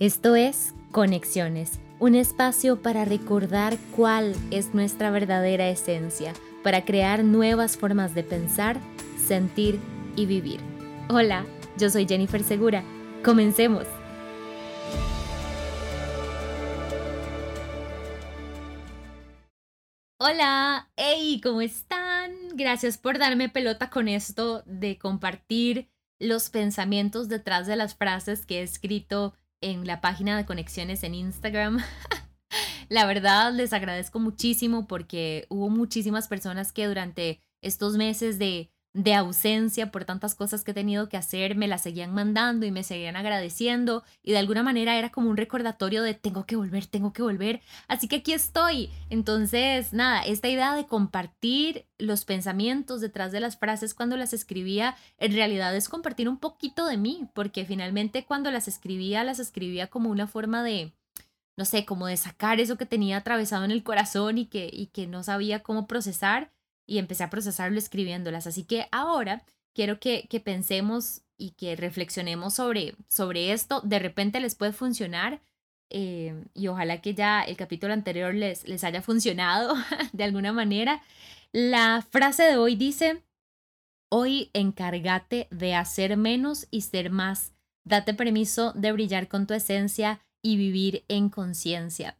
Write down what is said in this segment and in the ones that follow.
Esto es Conexiones, un espacio para recordar cuál es nuestra verdadera esencia, para crear nuevas formas de pensar, sentir y vivir. Hola, yo soy Jennifer Segura. Comencemos. Hola, hey, ¿cómo están? Gracias por darme pelota con esto de compartir los pensamientos detrás de las frases que he escrito en la página de conexiones en Instagram. la verdad les agradezco muchísimo porque hubo muchísimas personas que durante estos meses de de ausencia por tantas cosas que he tenido que hacer, me las seguían mandando y me seguían agradeciendo y de alguna manera era como un recordatorio de tengo que volver, tengo que volver, así que aquí estoy. Entonces, nada, esta idea de compartir los pensamientos detrás de las frases cuando las escribía, en realidad es compartir un poquito de mí, porque finalmente cuando las escribía, las escribía como una forma de no sé, como de sacar eso que tenía atravesado en el corazón y que, y que no sabía cómo procesar y empecé a procesarlo escribiéndolas. Así que ahora quiero que, que pensemos y que reflexionemos sobre, sobre esto. De repente les puede funcionar eh, y ojalá que ya el capítulo anterior les, les haya funcionado de alguna manera. La frase de hoy dice, hoy encárgate de hacer menos y ser más. Date permiso de brillar con tu esencia y vivir en conciencia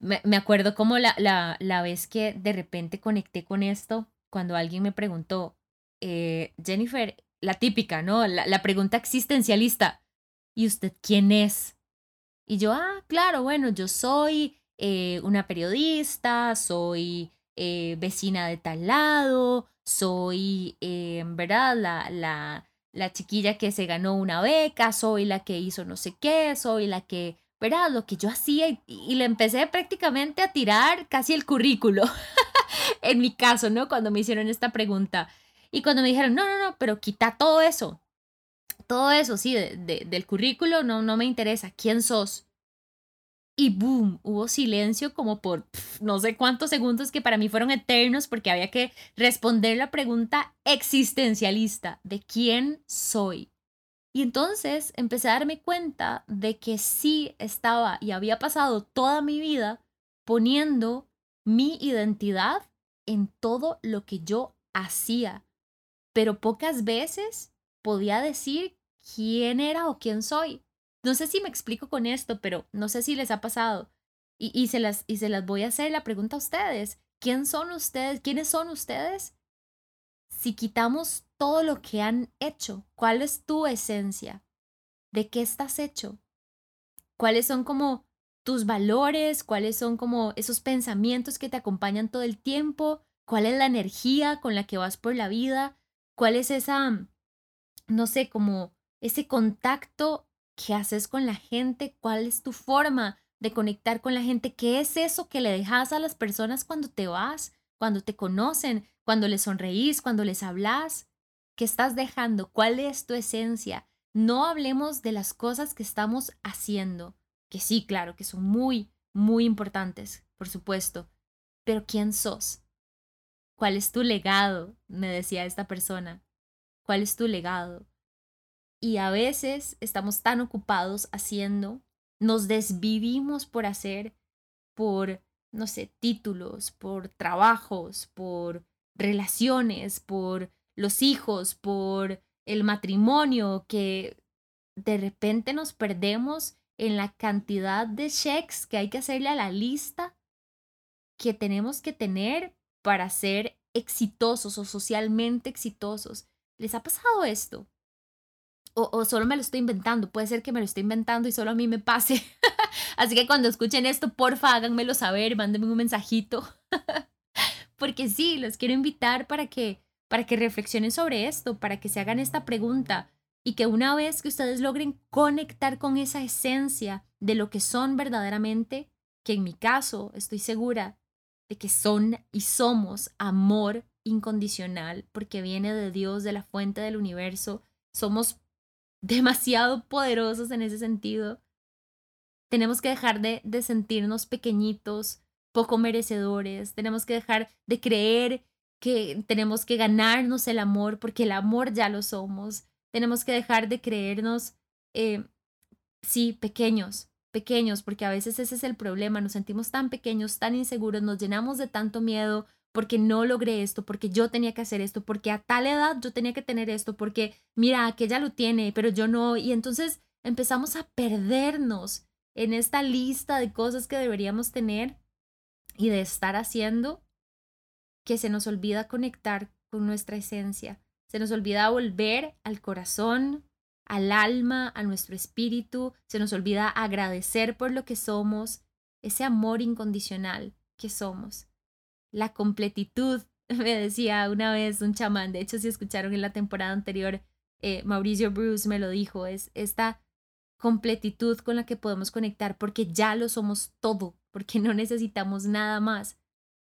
me, acuerdo como la, la, la, vez que de repente conecté con esto, cuando alguien me preguntó, eh, Jennifer, la típica, ¿no? La, la, pregunta existencialista, ¿y usted quién es? Y yo, ah, claro, bueno, yo soy eh, una periodista, soy eh, vecina de tal lado, soy, ¿verdad? La, la, la chiquilla que se ganó una beca, soy la que hizo no sé qué, soy la que ¿verdad? Lo que yo hacía y, le empecé prácticamente a tirar casi el currículo, en mi caso, ¿no? Cuando me hicieron esta pregunta. Y cuando me dijeron, no, no, no, pero quita todo eso, todo eso, sí, de, del currículo no, no me interesa, ¿quién sos? Y boom, hubo silencio como por no sé cuántos segundos que para mí fueron eternos porque había que responder la pregunta existencialista de quién soy. Y entonces empecé a darme cuenta de que sí estaba y había pasado toda mi vida poniendo mi identidad en todo lo que yo hacía, pero pocas veces podía decir quién era o quién soy. No sé si me explico con esto, pero no sé si les ha pasado. Y, y, se, las, y se las voy a hacer la pregunta a ustedes. ¿Quién son ustedes? ¿Quiénes son ustedes? Si quitamos todo lo que han hecho. ¿Cuál es tu esencia? ¿De qué estás hecho? ¿Cuáles son como tus valores? ¿Cuáles son como esos pensamientos que te acompañan todo el tiempo? ¿Cuál es la energía con la que vas por la vida? ¿Cuál es esa, no sé, como ese contacto que haces con la gente? ¿Cuál es tu forma de conectar con la gente? ¿Qué es eso que le dejas a las personas cuando te vas, cuando te conocen, cuando les sonreís, cuando les hablas? ¿Qué estás dejando? ¿Cuál es tu esencia? No hablemos de las cosas que estamos haciendo, que sí, claro, que son muy, muy importantes, por supuesto, pero ¿quién sos? ¿Cuál es tu legado? Me decía esta persona. ¿Cuál es tu legado? Y a veces estamos tan ocupados haciendo, nos desvivimos por hacer, por, no sé, títulos, por trabajos, por relaciones, por los hijos, por el matrimonio, que de repente nos perdemos en la cantidad de cheques que hay que hacerle a la lista que tenemos que tener para ser exitosos o socialmente exitosos. ¿Les ha pasado esto? O, solo me lo estoy inventando. Puede ser que me lo esté inventando y solo a mí me pase. Así que cuando escuchen esto, porfa, háganmelo saber, mándenme un mensajito. Porque sí, los quiero invitar para que para que reflexionen sobre esto, para que se hagan esta pregunta y que una vez que ustedes logren conectar con esa esencia de lo que son verdaderamente, que en mi caso estoy segura de que son y somos amor incondicional, porque viene de Dios, de la fuente del universo, somos demasiado poderosos en ese sentido. Tenemos que dejar de, de sentirnos pequeñitos, poco merecedores, tenemos que dejar de creer que tenemos que ganarnos el amor porque el amor ya lo somos. Tenemos que dejar de creernos, eh, sí, pequeños, pequeños, porque a veces ese es el problema, nos sentimos tan pequeños, tan inseguros, nos llenamos de tanto miedo porque no logré esto, porque yo tenía que hacer esto, porque a tal edad yo tenía que tener esto, porque mira, aquella lo tiene, pero yo no, y entonces empezamos a perdernos en esta lista de cosas que deberíamos tener y de estar haciendo que se nos olvida conectar con nuestra esencia, se nos olvida volver al corazón, al alma, a nuestro espíritu, se nos olvida agradecer por lo que somos, ese amor incondicional que somos. La completitud, me decía una vez un chamán, de hecho si escucharon en la temporada anterior, eh, Mauricio Bruce me lo dijo, es esta completitud con la que podemos conectar porque ya lo somos todo, porque no necesitamos nada más.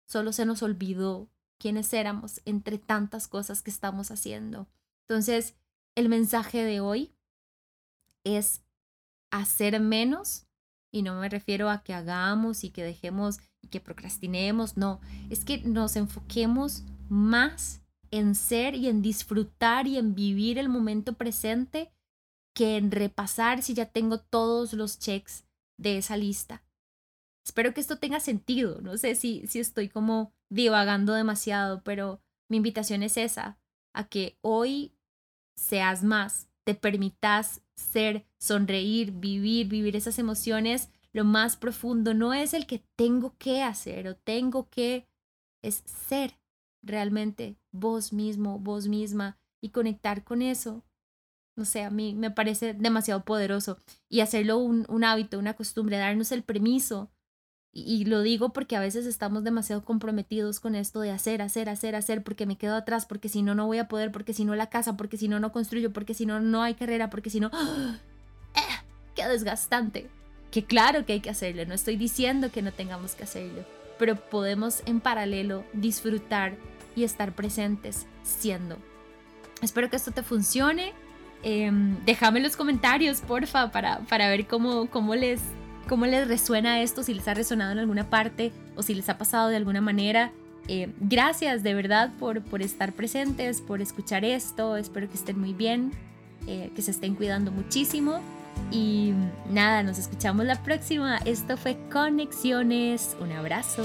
Solo se nos olvidó quiénes éramos entre tantas cosas que estamos haciendo. Entonces, el mensaje de hoy es hacer menos y no me refiero a que hagamos y que dejemos que procrastinemos, no, es que nos enfoquemos más en ser y en disfrutar y en vivir el momento presente que en repasar si ya tengo todos los checks de esa lista. Espero que esto tenga sentido, no sé si, si estoy como divagando demasiado, pero mi invitación es esa, a que hoy seas más, te permitas ser, sonreír, vivir, vivir esas emociones, lo más profundo no es el que tengo que hacer o tengo que, es ser realmente vos mismo, vos misma y conectar con eso no sé, a mí me parece demasiado poderoso y hacerlo un, un hábito, una costumbre, darnos el permiso. Y, lo digo porque a veces estamos demasiado comprometidos con esto de hacer, hacer, hacer, hacer, porque me quedo atrás, porque si no, no voy a poder, porque si no la casa, porque si no, no construyo, porque si no, no hay carrera, porque si no... ¡Eh! ¡Qué desgastante! Que claro que hay que hacerlo, no estoy diciendo que no tengamos que hacerlo, pero podemos en paralelo disfrutar y estar presentes siendo. Espero que esto te funcione eh, déjame en los comentarios, porfa, para, para ver cómo, cómo, les, cómo les resuena esto, si les ha resonado en alguna parte o si les ha pasado de alguna manera. Em, gracias de verdad por, por estar presentes, por escuchar esto. Espero que estén muy bien, eh, que se estén cuidando muchísimo. Y nada, nos escuchamos la próxima. Esto fue Conexiones. Un abrazo.